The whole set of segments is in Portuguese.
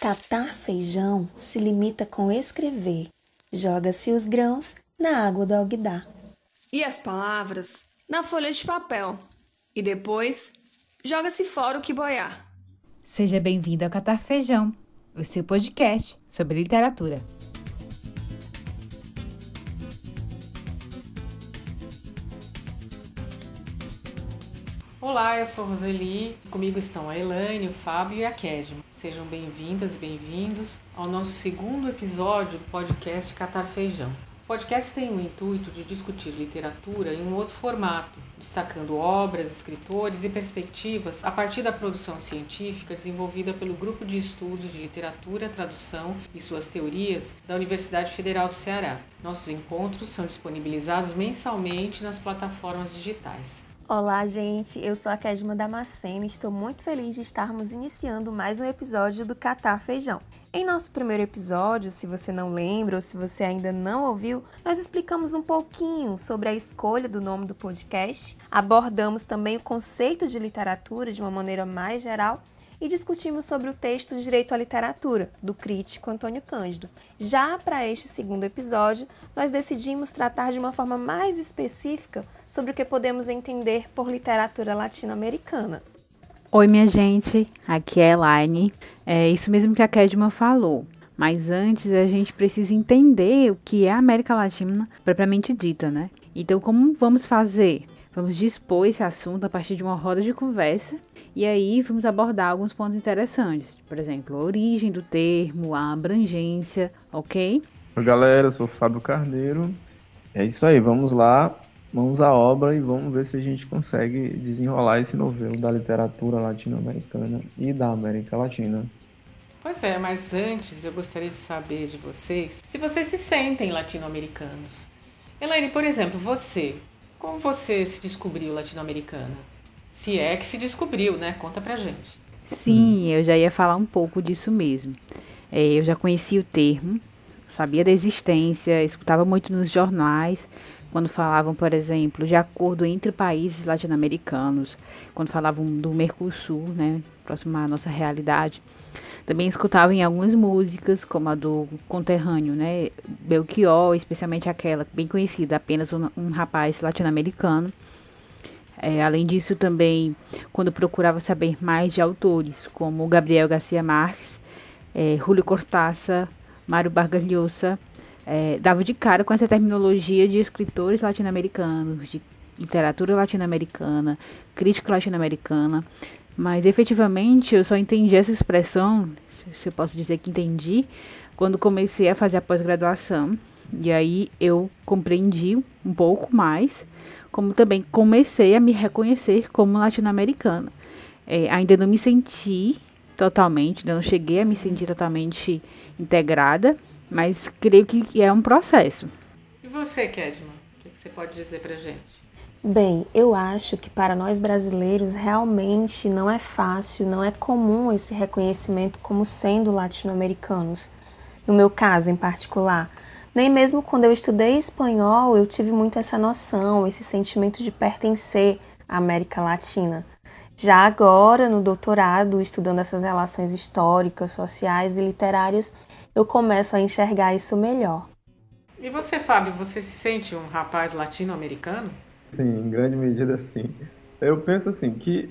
Catar feijão se limita com escrever. Joga-se os grãos na água do alguidar. E as palavras na folha de papel. E depois joga-se fora o que boiar. Seja bem-vindo ao Catar Feijão, o seu podcast sobre literatura. Olá, eu sou Roseli. Comigo estão a Elaine, o Fábio e a Kedma. Sejam bem-vindas e bem-vindos ao nosso segundo episódio do podcast Catar Feijão. O podcast tem o intuito de discutir literatura em um outro formato, destacando obras, escritores e perspectivas a partir da produção científica desenvolvida pelo Grupo de Estudos de Literatura, Tradução e suas Teorias da Universidade Federal do Ceará. Nossos encontros são disponibilizados mensalmente nas plataformas digitais. Olá, gente. Eu sou a Kedma Damasceno e estou muito feliz de estarmos iniciando mais um episódio do Catar Feijão. Em nosso primeiro episódio, se você não lembra ou se você ainda não ouviu, nós explicamos um pouquinho sobre a escolha do nome do podcast, abordamos também o conceito de literatura de uma maneira mais geral e discutimos sobre o texto Direito à Literatura, do crítico Antônio Cândido. Já para este segundo episódio, nós decidimos tratar de uma forma mais específica sobre o que podemos entender por literatura latino-americana. Oi, minha gente, aqui é Elaine. É isso mesmo que a Kedma falou. Mas antes a gente precisa entender o que é a América Latina propriamente dita, né? Então, como vamos fazer? Vamos dispor esse assunto a partir de uma roda de conversa e aí vamos abordar alguns pontos interessantes, por exemplo, a origem do termo, a abrangência, ok? Oi galera, eu sou o Fábio Carneiro. É isso aí, vamos lá, vamos à obra e vamos ver se a gente consegue desenrolar esse novelo da literatura latino-americana e da América Latina. Pois é, mas antes eu gostaria de saber de vocês se vocês se sentem latino-americanos. Elaine, por exemplo, você, como você se descobriu latino-americana? Se é que se descobriu, né? Conta pra gente. Sim, eu já ia falar um pouco disso mesmo. É, eu já conhecia o termo, sabia da existência, escutava muito nos jornais, quando falavam, por exemplo, de acordo entre países latino-americanos, quando falavam do Mercosul, né, próximo à nossa realidade. Também escutava em algumas músicas, como a do conterrâneo, né, Belchior, especialmente aquela bem conhecida, apenas um, um rapaz latino-americano. É, além disso, também, quando procurava saber mais de autores, como Gabriel Garcia Marques, é, Julio Cortázar, Mário Vargas Llosa, é, dava de cara com essa terminologia de escritores latino-americanos, de literatura latino-americana, crítica latino-americana, mas efetivamente eu só entendi essa expressão, se eu posso dizer que entendi, quando comecei a fazer a pós-graduação. E aí eu compreendi um pouco mais como também comecei a me reconhecer como latino-americana. É, ainda não me senti totalmente, ainda não cheguei a me sentir totalmente integrada, mas creio que é um processo. E você, Kedman? Você pode dizer pra gente? Bem, eu acho que para nós brasileiros realmente não é fácil, não é comum esse reconhecimento como sendo latino-americanos. No meu caso em particular, nem mesmo quando eu estudei espanhol eu tive muito essa noção, esse sentimento de pertencer à América Latina. Já agora, no doutorado, estudando essas relações históricas, sociais e literárias, eu começo a enxergar isso melhor. E você, Fábio, você se sente um rapaz latino-americano? Sim, em grande medida sim. Eu penso assim que,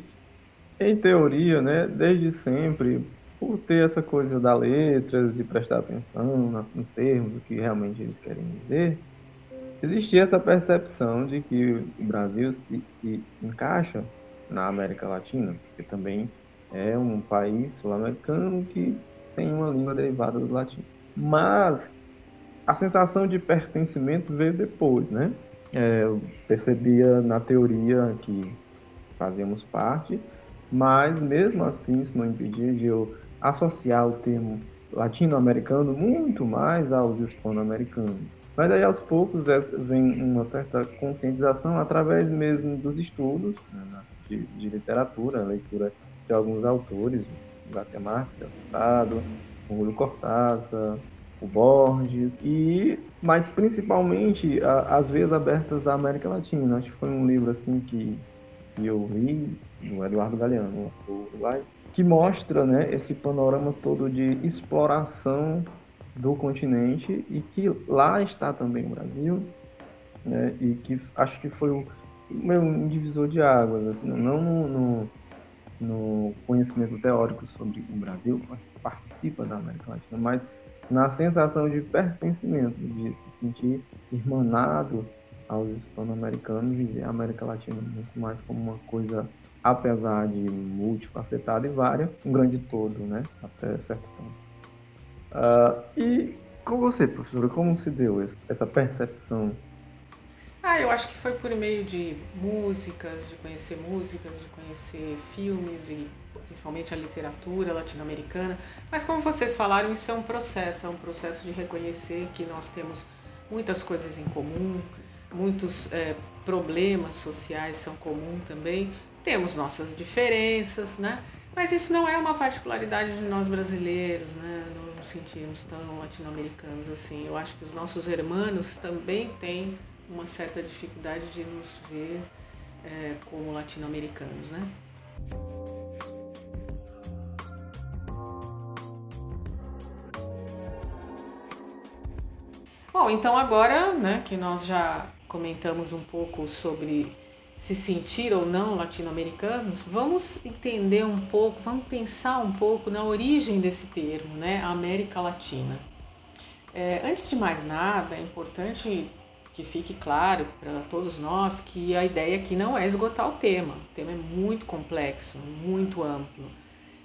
em teoria, né, desde sempre, por ter essa coisa da letra, de prestar atenção nos termos, do que realmente eles querem dizer, existia essa percepção de que o Brasil se, se encaixa na América Latina, que também é um país sul-americano que tem uma língua derivada do latim. Mas a sensação de pertencimento veio depois, né? É, eu percebia na teoria que fazíamos parte, mas mesmo assim isso não impedia de eu associar o termo latino-americano muito mais aos hispano-americanos. Mas aí aos poucos vem uma certa conscientização através mesmo dos estudos né, de, de, literatura, leitura de alguns autores, Garcia Marques, que é citado, Julio Cortázar, o Borges, e mas principalmente a, as veias abertas da América Latina. Acho que foi um livro assim que, que eu li, do Eduardo Galeano, do Uruguai, que mostra né, esse panorama todo de exploração do continente e que lá está também o Brasil, né, e que acho que foi um, um divisor de águas, assim, não no, no, no conhecimento teórico sobre o Brasil, mas participa da América Latina, mas na sensação de pertencimento, de se sentir irmanado aos hispano-americanos e a América Latina muito mais como uma coisa, apesar de multifacetada e vária, um grande todo, né? Até certo ponto. Uh, e com você, professora, como se deu essa percepção? Ah, eu acho que foi por meio de músicas, de conhecer músicas, de conhecer filmes e principalmente a literatura latino-americana. Mas como vocês falaram, isso é um processo, é um processo de reconhecer que nós temos muitas coisas em comum, muitos é, problemas sociais são comuns também, temos nossas diferenças, né? Mas isso não é uma particularidade de nós brasileiros, né? Não nos sentimos tão latino-americanos assim. Eu acho que os nossos irmãos também têm uma certa dificuldade de nos ver é, como latino-americanos, né? Bom, então agora, né, que nós já comentamos um pouco sobre se sentir ou não latino-americanos, vamos entender um pouco, vamos pensar um pouco na origem desse termo, né, América Latina. É, antes de mais nada, é importante que fique claro para todos nós que a ideia aqui não é esgotar o tema. O tema é muito complexo, muito amplo.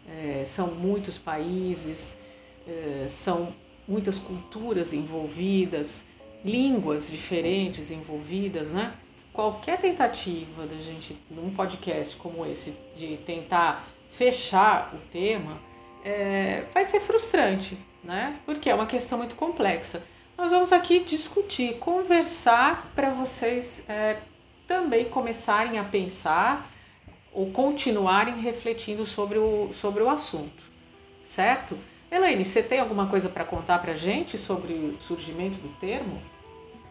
É, são muitos países, é, são muitas culturas envolvidas, línguas diferentes envolvidas, né? Qualquer tentativa da gente, num podcast como esse, de tentar fechar o tema, é, vai ser frustrante, né? Porque é uma questão muito complexa. Nós vamos aqui discutir, conversar para vocês é, também começarem a pensar ou continuarem refletindo sobre o, sobre o assunto, certo? Elaine, você tem alguma coisa para contar para gente sobre o surgimento do termo?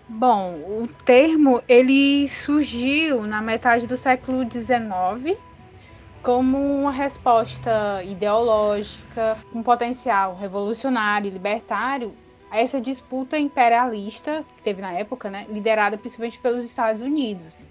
Bom, o termo ele surgiu na metade do século XIX como uma resposta ideológica, um potencial revolucionário e libertário a essa disputa imperialista que teve na época, né, liderada principalmente pelos Estados Unidos.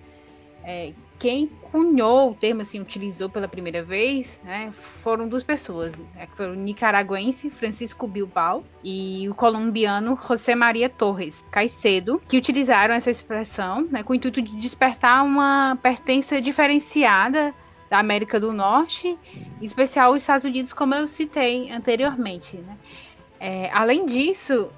É, quem cunhou o termo, assim, utilizou pela primeira vez, né, foram duas pessoas, né, que foram o nicaragüense Francisco Bilbao e o colombiano José Maria Torres Caicedo, que utilizaram essa expressão né, com o intuito de despertar uma pertença diferenciada da América do Norte, em especial os Estados Unidos, como eu citei anteriormente. Né? É, além disso,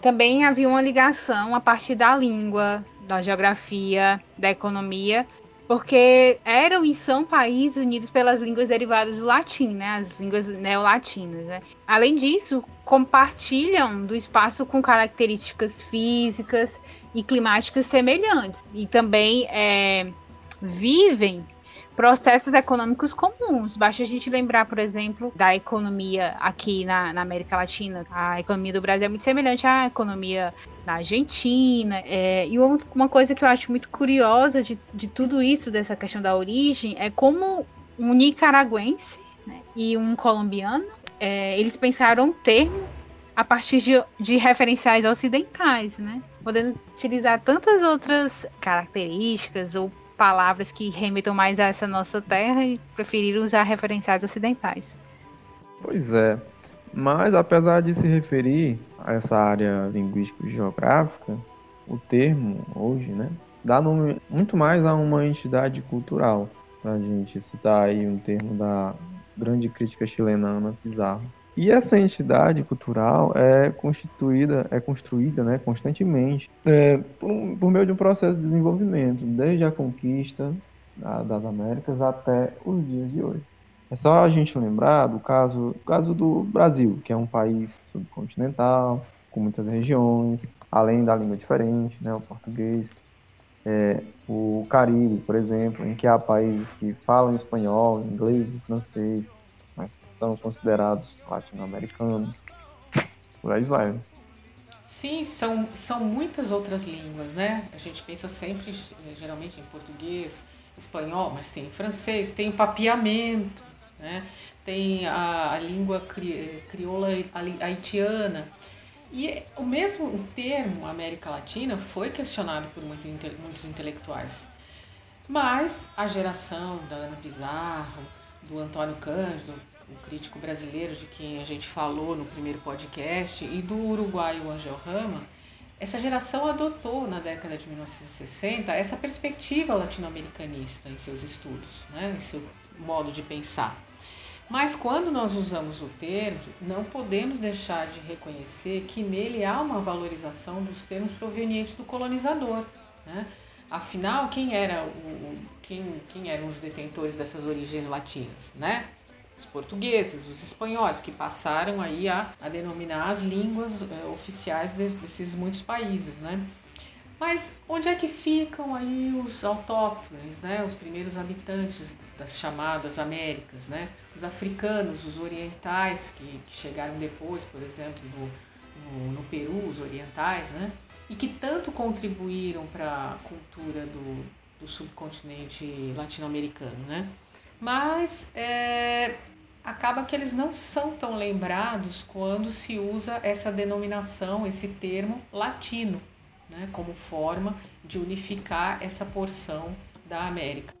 também havia uma ligação a partir da língua, da geografia, da economia, porque eram e são países unidos pelas línguas derivadas do latim, né, as línguas neolatinas. Né? Além disso, compartilham do espaço com características físicas e climáticas semelhantes e também é, vivem processos econômicos comuns. Basta a gente lembrar, por exemplo, da economia aqui na, na América Latina. A economia do Brasil é muito semelhante à economia da Argentina. É, e uma coisa que eu acho muito curiosa de, de tudo isso, dessa questão da origem, é como um nicaragüense né, e um colombiano, é, eles pensaram um termo a partir de, de referenciais ocidentais, né? Podendo utilizar tantas outras características ou palavras que remetam mais a essa nossa terra e preferiram usar referenciais ocidentais. Pois é. Mas apesar de se referir a essa área linguístico-geográfica, o termo hoje, né, dá nome muito mais a uma entidade cultural. Para a gente citar aí um termo da grande crítica chilena Ana Pizarro. E essa entidade cultural é constituída, é construída né, constantemente é, por, por, meio de um processo de desenvolvimento, desde a conquista da, das Américas até os dias de hoje. É só a gente lembrar do caso, caso do Brasil, que é um país subcontinental, com muitas regiões, além da língua diferente, né, o português. É, o Caribe, por exemplo, em que há países que falam espanhol, inglês e francês, mas são considerados latino-americanos. Por aí vai. Sim, são, são muitas outras línguas, né? A gente pensa sempre, geralmente, em português, espanhol, mas tem francês, tem o papiamento, né? tem a, a língua cri, crioula haitiana. E o mesmo termo América Latina foi questionado por muito, muitos intelectuais. Mas a geração da Ana Pizarro, do Antônio Cândido, o crítico brasileiro de quem a gente falou no primeiro podcast, e do uruguaio Angel Rama, essa geração adotou na década de 1960 essa perspectiva latino-americanista em seus estudos, né, em seu modo de pensar. Mas quando nós usamos o termo, não podemos deixar de reconhecer que nele há uma valorização dos termos provenientes do colonizador. Né? Afinal, quem, era o, quem, quem eram os detentores dessas origens latinas? Né? Os portugueses, os espanhóis, que passaram aí a, a denominar as línguas é, oficiais des, desses muitos países. Né? Mas onde é que ficam aí os autóctones, né? os primeiros habitantes das chamadas Américas? Né? Os africanos, os orientais que, que chegaram depois, por exemplo, no, no, no, Peru, os orientais, né? e que tanto contribuíram para a cultura do, do subcontinente latino-americano. Né? Mas é, acaba que eles não são tão lembrados quando se usa essa denominação, esse termo latino né, como forma de unificar essa porção da América.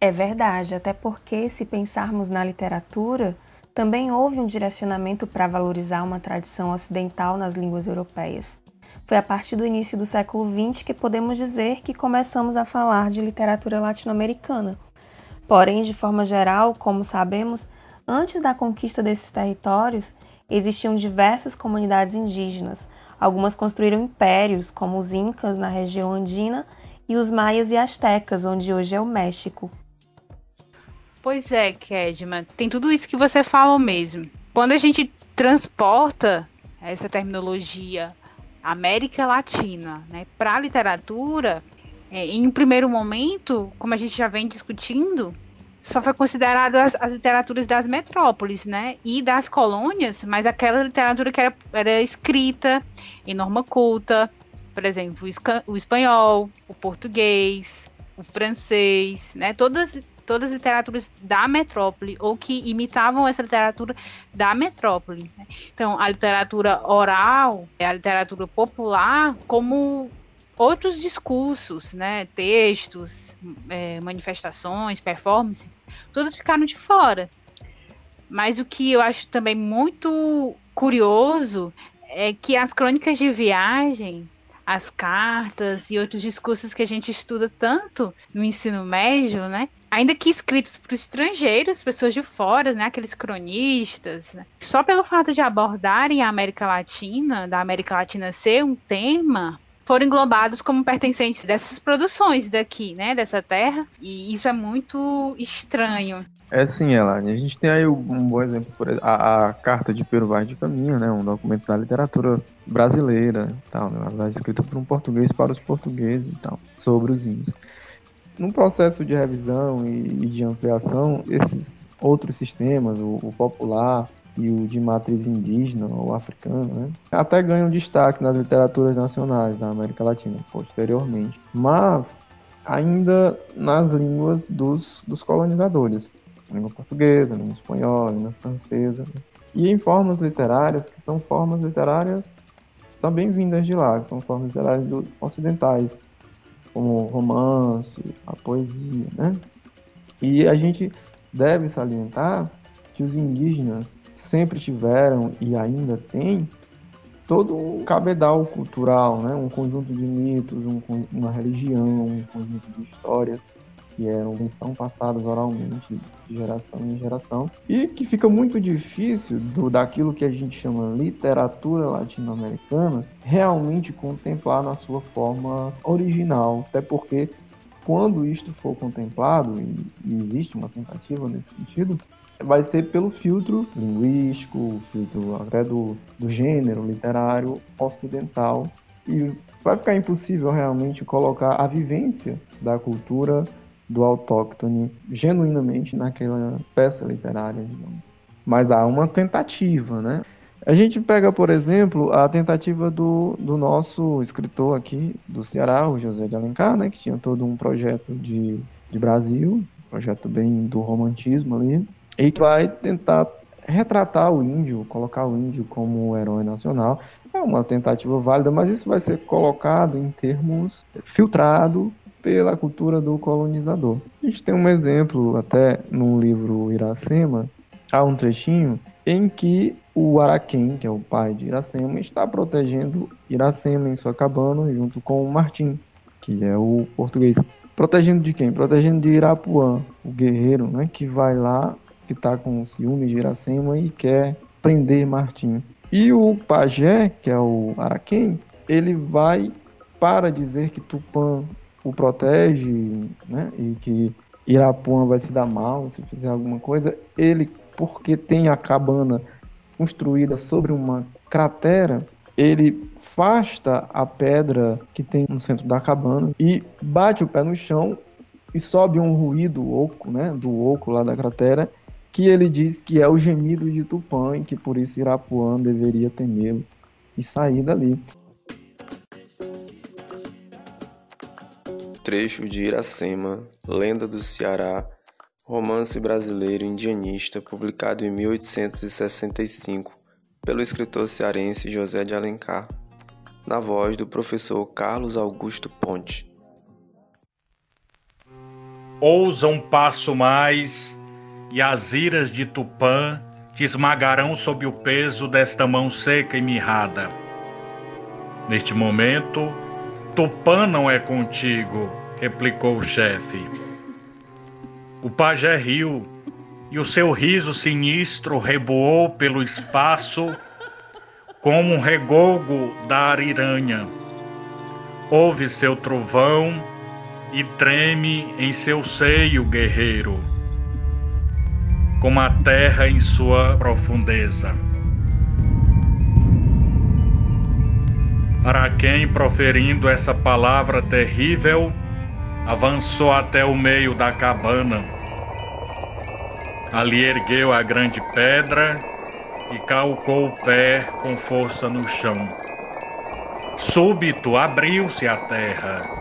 É verdade, até porque, se pensarmos na literatura, também houve um direcionamento para valorizar uma tradição ocidental nas línguas europeias. Foi a partir do início do século XX que podemos dizer que começamos a falar de literatura latino-americana. Porém, de forma geral, como sabemos, antes da conquista desses territórios, existiam diversas comunidades indígenas, Algumas construíram impérios, como os Incas na região andina e os Maias e Astecas, onde hoje é o México. Pois é, Kedman, tem tudo isso que você falou mesmo. Quando a gente transporta essa terminologia América Latina né, para a literatura, é, em um primeiro momento, como a gente já vem discutindo, só foi considerado as, as, literaturas das metrópoles, né? E das colônias, mas aquela literatura que era, era escrita em norma culta, por exemplo, o, o espanhol, o português, o francês, né? Todas, todas as literaturas da metrópole ou que imitavam essa literatura da metrópole. Né? Então, a literatura oral, a literatura popular, como outros discursos, né? Textos, é, manifestações, performances, todos ficaram de fora. Mas o que eu acho também muito curioso é que as crônicas de viagem, as cartas e outros discursos que a gente estuda tanto no ensino médio, né? Ainda que escritos para estrangeiros, pessoas de fora, né? Aqueles cronistas, né? só pelo fato de abordarem a América Latina, da América Latina ser um tema, foram englobados como pertencentes dessas produções daqui, né, dessa terra, e isso é muito estranho. É sim, Elane. A gente tem aí um bom exemplo, por exemplo, a, a Carta de Pero Vaz de Caminho, né, um documento da literatura brasileira, tal, né, escrita por um português para os portugueses e tal, sobre os índios. Num processo de revisão e, e de ampliação, esses outros sistemas, o, o popular, e o de matriz indígena ou africana, né? até ganham destaque nas literaturas nacionais da América Latina posteriormente, mas ainda nas línguas dos, dos colonizadores, língua portuguesa, língua espanhola, língua francesa, né? e em formas literárias que são formas literárias também vindas de lá, que são formas literárias do, ocidentais, como romance, a poesia, né? E a gente deve salientar que os indígenas sempre tiveram e ainda têm todo um cabedal cultural, né? um conjunto de mitos, um, uma religião, um conjunto de histórias que eram são passadas oralmente de geração em geração e que fica muito difícil do daquilo que a gente chama literatura latino-americana realmente contemplar na sua forma original, até porque quando isto for contemplado e existe uma tentativa nesse sentido, vai ser pelo filtro linguístico, filtro até do, do gênero literário ocidental. E vai ficar impossível realmente colocar a vivência da cultura do autóctone genuinamente naquela peça literária, digamos. Mas há uma tentativa, né? A gente pega, por exemplo, a tentativa do, do nosso escritor aqui do Ceará, o José de Alencar, né, que tinha todo um projeto de, de Brasil, projeto bem do romantismo ali, e vai tentar retratar o índio, colocar o índio como herói nacional. É uma tentativa válida, mas isso vai ser colocado em termos filtrado pela cultura do colonizador. A gente tem um exemplo até no livro Iracema, há um trechinho em que o Araquém, que é o pai de Iracema, está protegendo Iracema em sua cabana junto com o Martim, que é o português. Protegendo de quem? Protegendo de Irapuã, o guerreiro, né, que vai lá, que está com ciúme de Iracema e quer prender Martim. E o pajé, que é o Araquém, ele vai para dizer que Tupã o protege, né, e que Irapuã vai se dar mal se fizer alguma coisa, ele, porque tem a cabana construída sobre uma cratera, ele afasta a pedra que tem no centro da cabana e bate o pé no chão e sobe um ruído oco, né, do oco lá da cratera, que ele diz que é o gemido de Tupã e que por isso Irapuã deveria temê-lo e sair dali. Trecho de Iracema, Lenda do Ceará, romance brasileiro indianista publicado em 1865 pelo escritor cearense José de Alencar, na voz do professor Carlos Augusto Ponte. Ousa um passo mais e as iras de Tupã te esmagarão sob o peso desta mão seca e mirrada. Neste momento, Tupã não é contigo, replicou o chefe. O pajé riu e o seu riso sinistro reboou pelo espaço como um regolgo da ariranha. Ouve seu trovão e treme em seu seio, guerreiro, como a terra em sua profundeza. Araquém, proferindo essa palavra terrível, avançou até o meio da cabana. Ali ergueu a grande pedra e calcou o pé com força no chão. Súbito abriu-se a terra.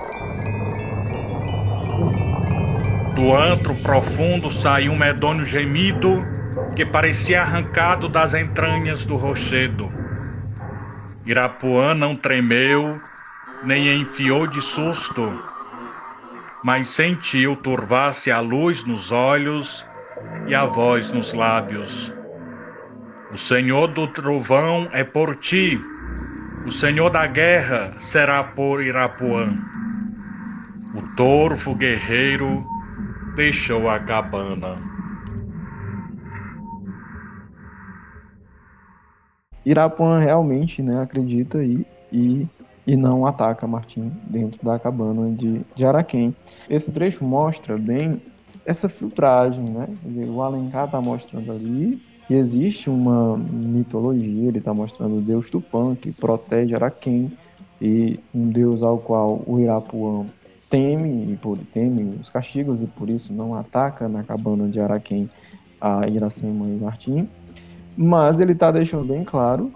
Do antro profundo saiu um medonho gemido que parecia arrancado das entranhas do rochedo. Irapuã não tremeu, nem enfiou de susto, mas sentiu turvar-se a luz nos olhos e a voz nos lábios. O Senhor do trovão é por ti, o Senhor da guerra será por Irapuã. O torvo guerreiro deixou a cabana. Irapuã realmente né, acredita e, e, e não ataca Martim dentro da cabana de, de Araquém. Esse trecho mostra bem essa filtragem, né? Dizer, o Alencar está mostrando ali que existe uma mitologia, ele está mostrando o deus Tupã, que protege Araquém, e um deus ao qual o Irapuã teme, e por, teme os castigos, e por isso não ataca na cabana de Araquém a Iracema e Martim. Mas ele está deixando bem claro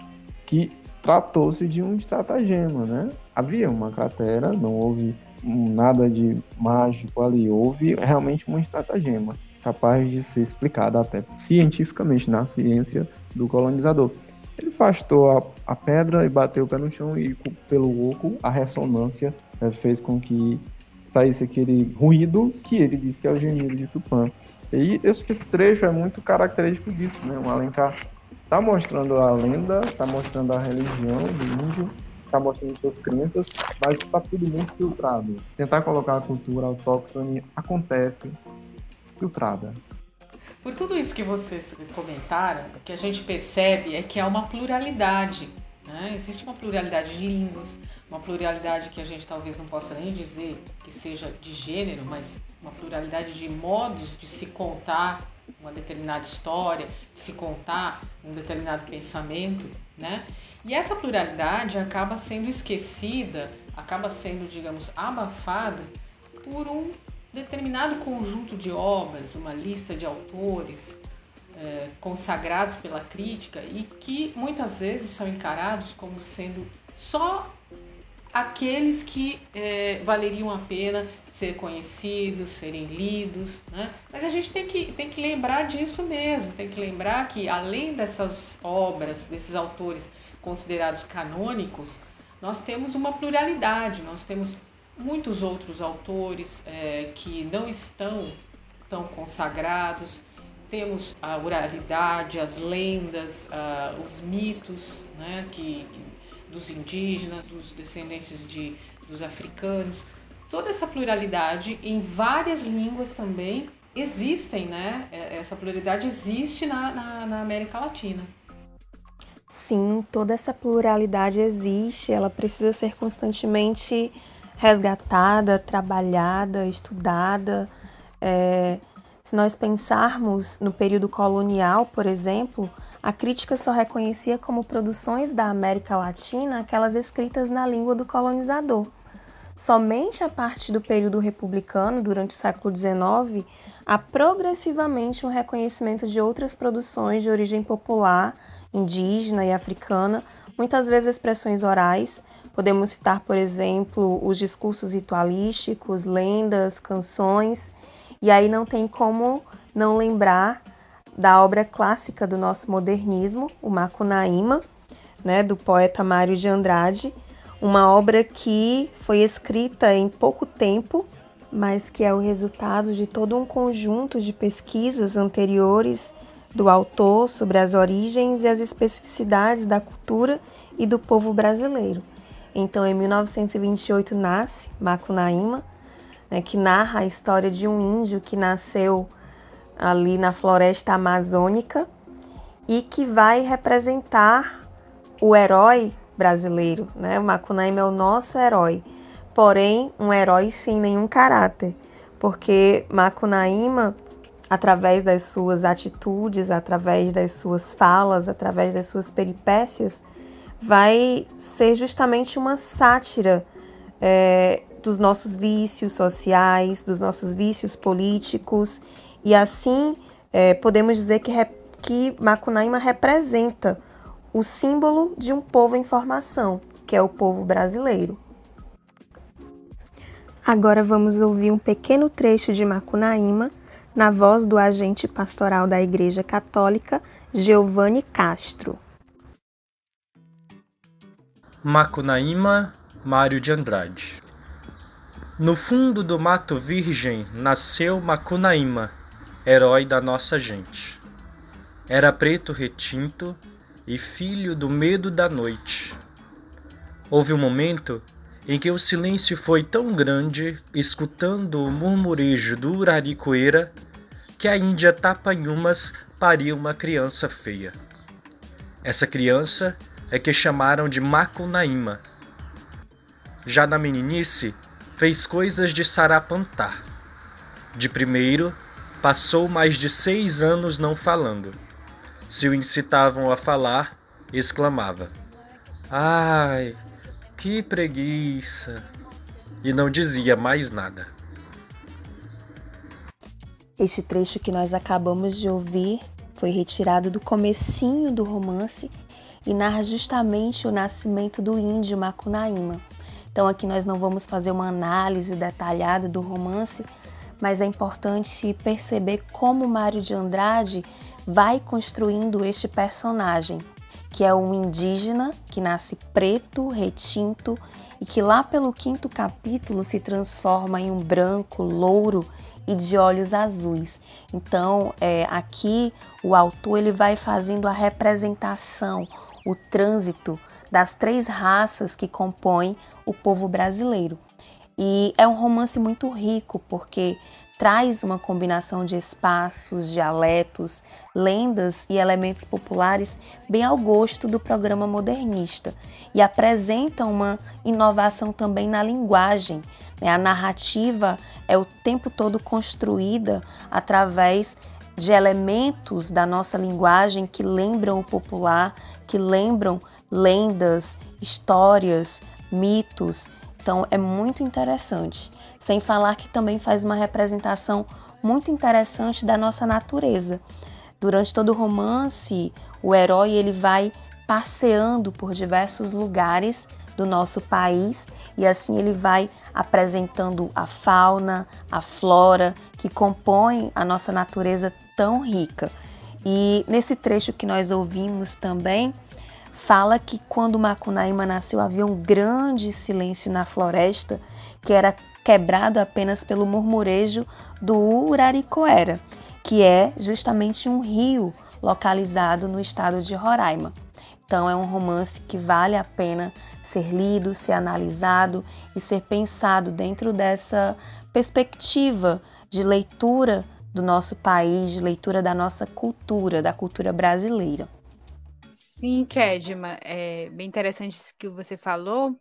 que tratou-se de um estratagema, né? Havia uma cratera, não houve nada de mágico ali, houve realmente uma estratagema capaz de ser explicada até cientificamente na ciência do colonizador. Ele afastou a, a pedra e bateu o pé no chão e pelo oco a ressonância é, fez com que saísse aquele ruído que ele disse que é o gemido de Tupã. E esse, esse trecho é muito característico disso, né? O Alencar está mostrando a lenda, está mostrando a religião do índio, está mostrando suas crenças, mas está tudo muito filtrado. Tentar colocar a cultura autóctone acontece filtrada. Por tudo isso que vocês comentaram, o que a gente percebe é que há uma pluralidade. Né? Existe uma pluralidade de línguas, uma pluralidade que a gente talvez não possa nem dizer que seja de gênero, mas uma pluralidade de modos de se contar uma determinada história, de se contar um determinado pensamento, né? E essa pluralidade acaba sendo esquecida, acaba sendo, digamos, abafada por um determinado conjunto de obras, uma lista de autores é, consagrados pela crítica e que muitas vezes são encarados como sendo só aqueles que é, valeriam a pena ser conhecidos, serem lidos, né? Mas a gente tem que, tem que lembrar disso mesmo, tem que lembrar que além dessas obras, desses autores considerados canônicos, nós temos uma pluralidade, nós temos muitos outros autores é, que não estão tão consagrados, temos a oralidade, as lendas, uh, os mitos né, que, dos indígenas, dos descendentes de, dos africanos, toda essa pluralidade em várias línguas também existem, né? É, essa pluralidade existe na, na, na América Latina. Sim, toda essa pluralidade existe, ela precisa ser constantemente resgatada, trabalhada, estudada. É, se nós pensarmos no período colonial, por exemplo, a crítica só reconhecia como produções da América Latina aquelas escritas na língua do colonizador. Somente a partir do período republicano, durante o século XIX, há progressivamente um reconhecimento de outras produções de origem popular, indígena e africana, muitas vezes expressões orais. Podemos citar, por exemplo, os discursos ritualísticos, lendas, canções, e aí não tem como não lembrar da obra clássica do nosso modernismo, o Macunaíma, né, do poeta Mário de Andrade, uma obra que foi escrita em pouco tempo, mas que é o resultado de todo um conjunto de pesquisas anteriores do autor sobre as origens e as especificidades da cultura e do povo brasileiro. Então, em 1928 nasce Macunaíma, né, que narra a história de um índio que nasceu ali na floresta amazônica e que vai representar o herói brasileiro, né? O Macunaíma é o nosso herói, porém um herói sem nenhum caráter, porque Macunaíma, através das suas atitudes, através das suas falas, através das suas peripécias, vai ser justamente uma sátira é, dos nossos vícios sociais, dos nossos vícios políticos, e assim é, podemos dizer que, que Macunaíma representa o símbolo de um povo em formação, que é o povo brasileiro. Agora vamos ouvir um pequeno trecho de Macunaíma na voz do agente pastoral da Igreja Católica, Giovanni Castro. Macunaíma, Mário de Andrade. No fundo do mato virgem nasceu Macunaíma, herói da nossa gente. Era preto retinto e filho do medo da noite. Houve um momento em que o silêncio foi tão grande, escutando o murmurejo do uraricoeira, que a Índia Tapanhumas pariu uma criança feia. Essa criança é que chamaram de Macunaíma. Já na meninice, fez coisas de sarapantar. De primeiro, passou mais de seis anos não falando. Se o incitavam a falar, exclamava: Ai, que preguiça! E não dizia mais nada. Este trecho que nós acabamos de ouvir foi retirado do comecinho do romance e narra justamente o nascimento do índio Macunaíma. Então aqui nós não vamos fazer uma análise detalhada do romance, mas é importante perceber como Mário de Andrade vai construindo este personagem, que é um indígena que nasce preto, retinto e que lá pelo quinto capítulo se transforma em um branco, louro e de olhos azuis. Então, é, aqui o autor ele vai fazendo a representação, o trânsito das três raças que compõem o povo brasileiro. E é um romance muito rico porque traz uma combinação de espaços, dialetos, lendas e elementos populares bem ao gosto do programa modernista e apresenta uma inovação também na linguagem. Né? A narrativa é o tempo todo construída através de elementos da nossa linguagem que lembram o popular, que lembram lendas, histórias, mitos. Então é muito interessante. Sem falar que também faz uma representação muito interessante da nossa natureza. Durante todo o romance, o herói ele vai passeando por diversos lugares do nosso país e assim ele vai apresentando a fauna, a flora que compõem a nossa natureza tão rica. E nesse trecho que nós ouvimos também, fala que quando Macunaíma nasceu havia um grande silêncio na floresta que era quebrado apenas pelo murmurejo do Uraricoera, que é justamente um rio localizado no estado de Roraima. Então é um romance que vale a pena ser lido, ser analisado e ser pensado dentro dessa perspectiva de leitura do nosso país, de leitura da nossa cultura, da cultura brasileira. Sim, Kedma, é bem interessante isso que você falou,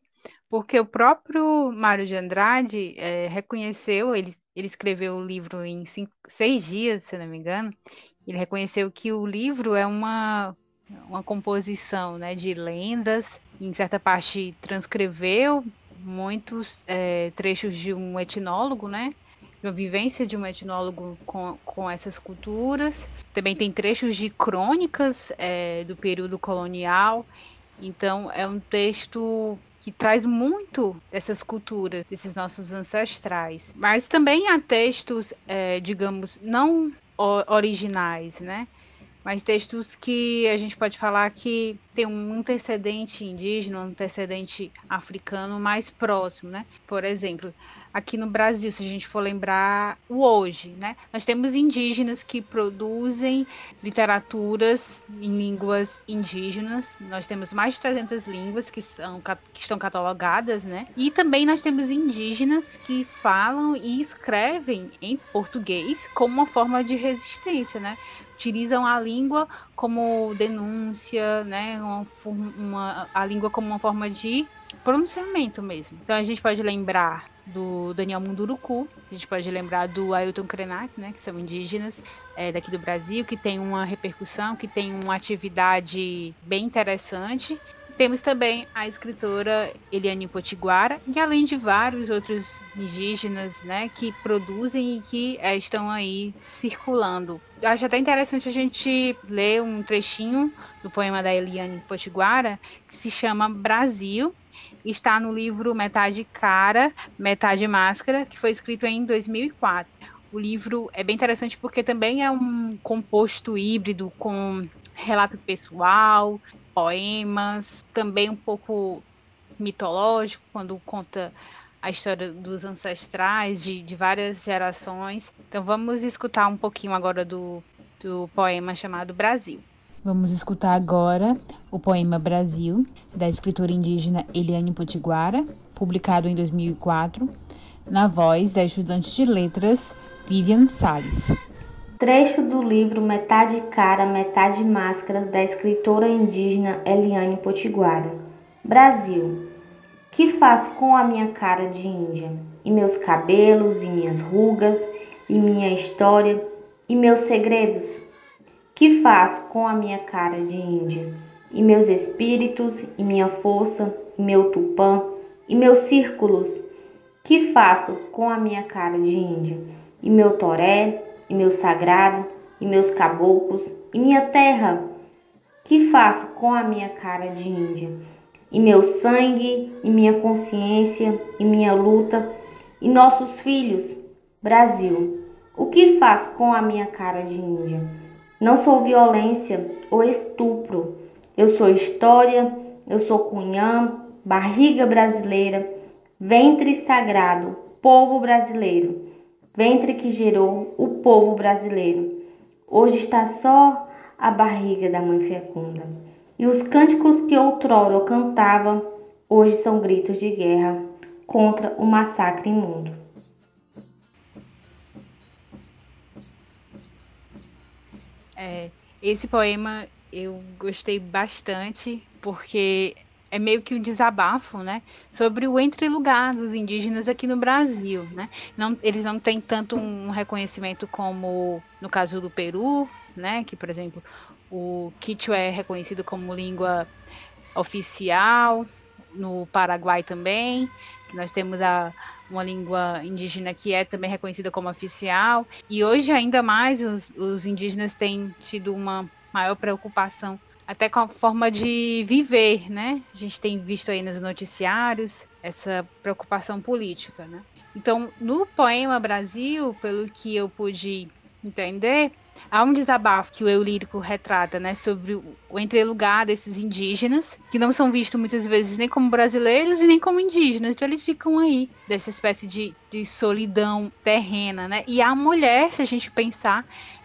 porque o próprio Mário de Andrade é, reconheceu, ele, ele escreveu o livro em cinco, seis dias, se não me engano, ele reconheceu que o livro é uma, uma composição né, de lendas, em certa parte transcreveu muitos é, trechos de um etnólogo, né? Uma vivência de um etnólogo com, com essas culturas. Também tem trechos de crônicas é, do período colonial. Então, é um texto que traz muito dessas culturas, desses nossos ancestrais. Mas também há textos, é, digamos, não originais, né? Mas textos que a gente pode falar que tem um antecedente indígena, um antecedente africano mais próximo, né? Por exemplo, aqui no Brasil, se a gente for lembrar o hoje, né? Nós temos indígenas que produzem literaturas em línguas indígenas. Nós temos mais de 300 línguas que, são, que estão catalogadas, né? E também nós temos indígenas que falam e escrevem em português como uma forma de resistência, né? utilizam a língua como denúncia, né? Uma, uma, a língua como uma forma de pronunciamento mesmo. Então a gente pode lembrar do Daniel Munduruku, a gente pode lembrar do Ailton Krenak, né, que são indígenas é, daqui do Brasil, que tem uma repercussão, que tem uma atividade bem interessante. Temos também a escritora Eliane Potiguara, e além de vários outros indígenas né, que produzem e que é, estão aí circulando. Eu acho até interessante a gente ler um trechinho do poema da Eliane Potiguara, que se chama Brasil, está no livro Metade Cara, Metade Máscara, que foi escrito em 2004. O livro é bem interessante porque também é um composto híbrido com relato pessoal, poemas, também um pouco mitológico, quando conta a história dos ancestrais de, de várias gerações. Então vamos escutar um pouquinho agora do, do poema chamado Brasil. Vamos escutar agora o poema Brasil, da escritora indígena Eliane Potiguara, publicado em 2004, na voz da estudante de letras Vivian Salles. Trecho do livro Metade Cara, Metade Máscara, da escritora indígena Eliane Potiguara. Brasil. Que faço com a minha cara de índia? E meus cabelos, e minhas rugas, e minha história, e meus segredos? Que faço com a minha cara de índia? E meus espíritos, e minha força, e meu tupã, e meus círculos? Que faço com a minha cara de índia? E meu toré, e meu sagrado, e meus caboclos, e minha terra? Que faço com a minha cara de índia? E meu sangue, e minha consciência, e minha luta, e nossos filhos? Brasil, o que faço com a minha cara de índia? Não sou violência ou estupro. Eu sou história, eu sou cunhã, barriga brasileira, ventre sagrado, povo brasileiro, ventre que gerou o povo brasileiro. Hoje está só a barriga da mãe fecunda. E os cânticos que outrora eu cantava, hoje são gritos de guerra contra o massacre imundo. É, esse poema eu gostei bastante porque é meio que um desabafo, né, sobre o entre-lugar dos indígenas aqui no Brasil, né? Não, eles não têm tanto um reconhecimento como no caso do Peru, né, que por exemplo o Quichua é reconhecido como língua oficial, no Paraguai também, nós temos a uma língua indígena que é também reconhecida como oficial. E hoje, ainda mais, os, os indígenas têm tido uma maior preocupação até com a forma de viver, né? A gente tem visto aí nos noticiários essa preocupação política, né? Então, no poema Brasil, pelo que eu pude entender, há um desabafo que o eu lírico retrata, né, sobre o entrelugar desses indígenas, que não são vistos muitas vezes nem como brasileiros e nem como indígenas, então eles ficam aí, dessa espécie de, de solidão terrena, né, e a mulher, se a gente pensar,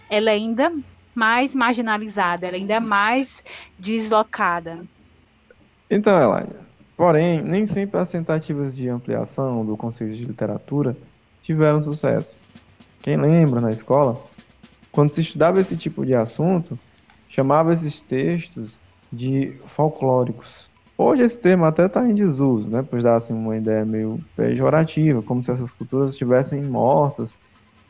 ela é ainda mais marginalizada, ela é ainda mais deslocada. Então, Elaine, porém, nem sempre as tentativas de ampliação do conceito de literatura tiveram sucesso. Quem lembra na escola, quando se estudava esse tipo de assunto, chamava esses textos de folclóricos. Hoje esse termo até está em desuso, né, pois dá assim, uma ideia meio pejorativa, como se essas culturas estivessem mortas,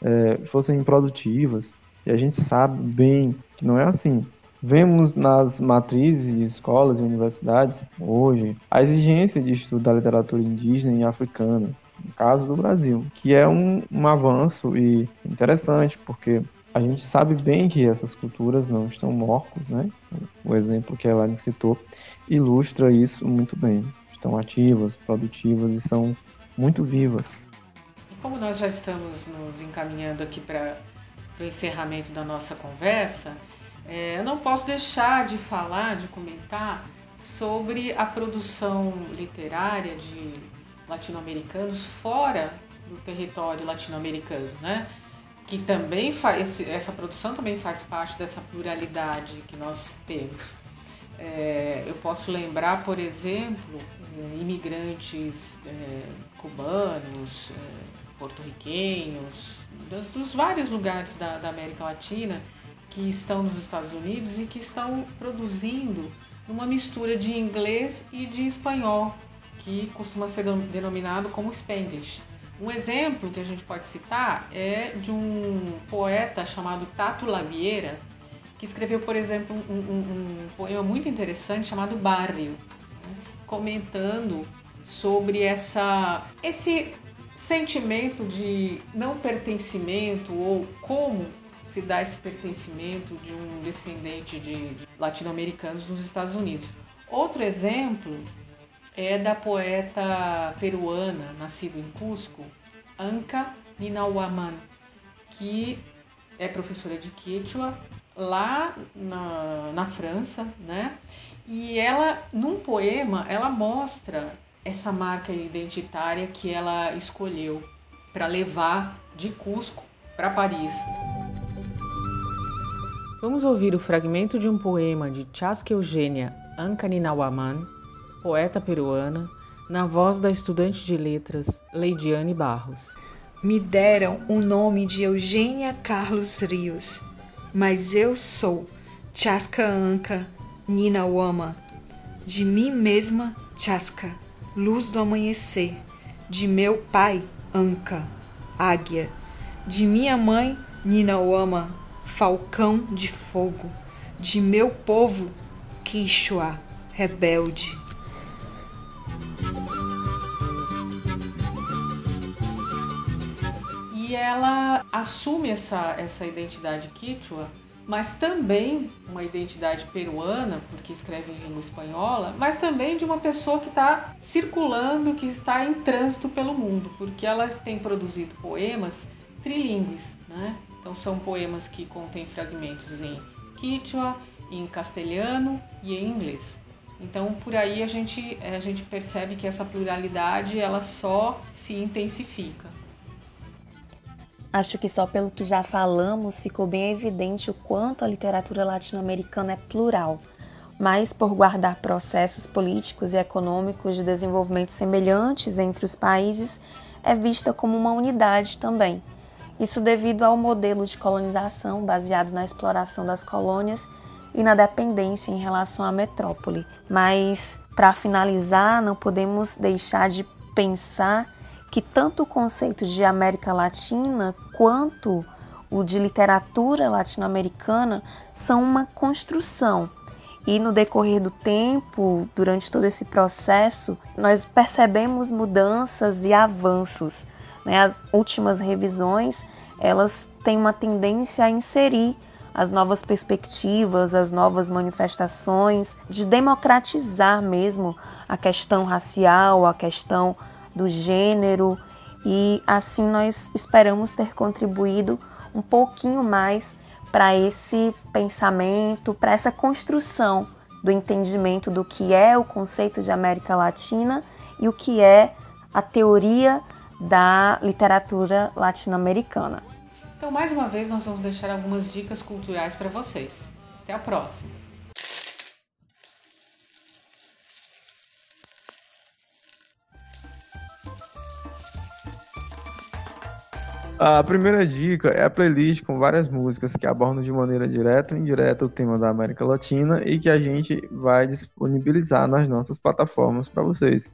é, fossem improdutivas. E a gente sabe bem que não é assim. Vemos nas matrizes escolas e universidades hoje a exigência de estudo da literatura indígena e africana, no caso do Brasil, que é um, um avanço e interessante, porque a gente sabe bem que essas culturas não estão mortas, né? O exemplo que a Elaine citou ilustra isso muito bem. Estão ativas, produtivas e são muito vivas. E como nós já estamos nos encaminhando aqui para o encerramento da nossa conversa, é, eu não posso deixar de falar, de comentar sobre a produção literária de latino-americanos fora do território latino-americano, né? Que também faz essa produção também faz parte dessa pluralidade que nós temos. É, eu posso lembrar, por exemplo, imigrantes é, cubanos, é, porto-riquenhos, dos, dos, vários lugares da, da América Latina que estão nos Estados Unidos e que estão produzindo uma mistura de inglês e de espanhol, que costuma ser denominado como Spanglish. Um exemplo que a gente pode citar é de um poeta chamado Tato Labieira, que escreveu, por exemplo, um, um, um poema muito interessante chamado Barrio, né? comentando sobre essa, esse sentimento de não pertencimento ou como se dá esse pertencimento de um descendente de, de latino-americanos nos Estados Unidos. Outro exemplo é da poeta peruana, nascida em Cusco, Anca Ninauaman, que é professora de Quechua lá na, na França, né? E ela, num poema, ela mostra essa marca identitária que ela escolheu para levar de Cusco para Paris. Vamos ouvir o fragmento de um poema de Chaska Eugênia Ancaninawaman, poeta peruana, na voz da estudante de letras Leidiane Barros. Me deram o nome de Eugênia Carlos Rios, mas eu sou Chaska Anca Ninawama, de mim mesma Chaska, luz do amanhecer, de meu pai Anca, águia, de minha mãe Ninawama, falcão de fogo, de meu povo, Quixua, rebelde. E ela assume essa, essa identidade Quichua, mas também uma identidade peruana, porque escreve em língua espanhola, mas também de uma pessoa que está circulando, que está em trânsito pelo mundo, porque ela tem produzido poemas trilingües, né? Então são poemas que contêm fragmentos em quichua, em castelhano e em inglês. Então por aí a gente, a gente percebe que essa pluralidade ela só se intensifica. Acho que só pelo que já falamos ficou bem evidente o quanto a literatura latino-americana é plural, mas por guardar processos políticos e econômicos de desenvolvimento semelhantes entre os países, é vista como uma unidade também. Isso devido ao modelo de colonização baseado na exploração das colônias e na dependência em relação à metrópole. Mas, para finalizar, não podemos deixar de pensar que tanto o conceito de América Latina quanto o de literatura latino-americana são uma construção. E no decorrer do tempo, durante todo esse processo, nós percebemos mudanças e avanços né? As últimas revisões elas têm uma tendência a inserir as novas perspectivas, as novas manifestações, de democratizar mesmo a questão racial, a questão do gênero, e assim nós esperamos ter contribuído um pouquinho mais para esse pensamento, para essa construção do entendimento do que é o conceito de América Latina e o que é a teoria da literatura latino-americana. Então, mais uma vez, nós vamos deixar algumas dicas culturais para vocês. Até a próxima! A primeira dica é a playlist com várias músicas que abordam de maneira direta ou indireta o tema da América Latina e que a gente vai disponibilizar nas nossas plataformas para vocês.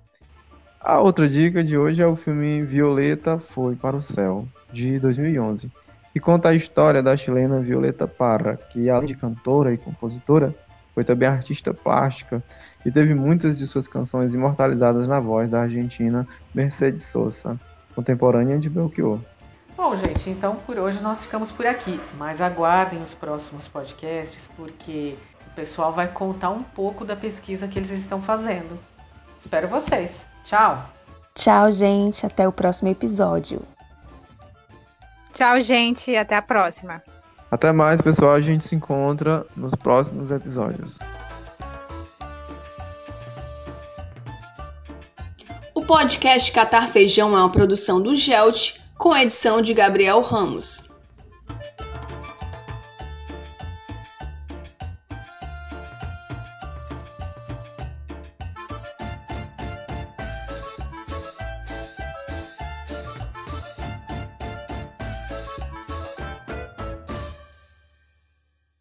A outra dica de hoje é o filme Violeta Foi para o Céu, de 2011, que conta a história da chilena Violeta Parra, que além de cantora e compositora, foi também artista plástica e teve muitas de suas canções imortalizadas na voz da argentina Mercedes Sosa, contemporânea de Belchior. Bom, gente, então por hoje nós ficamos por aqui, mas aguardem os próximos podcasts porque o pessoal vai contar um pouco da pesquisa que eles estão fazendo. Espero vocês. Tchau. Tchau, gente, até o próximo episódio. Tchau, gente, até a próxima. Até mais, pessoal, a gente se encontra nos próximos episódios. O podcast Catar Feijão é uma produção do Gelt com edição de Gabriel Ramos.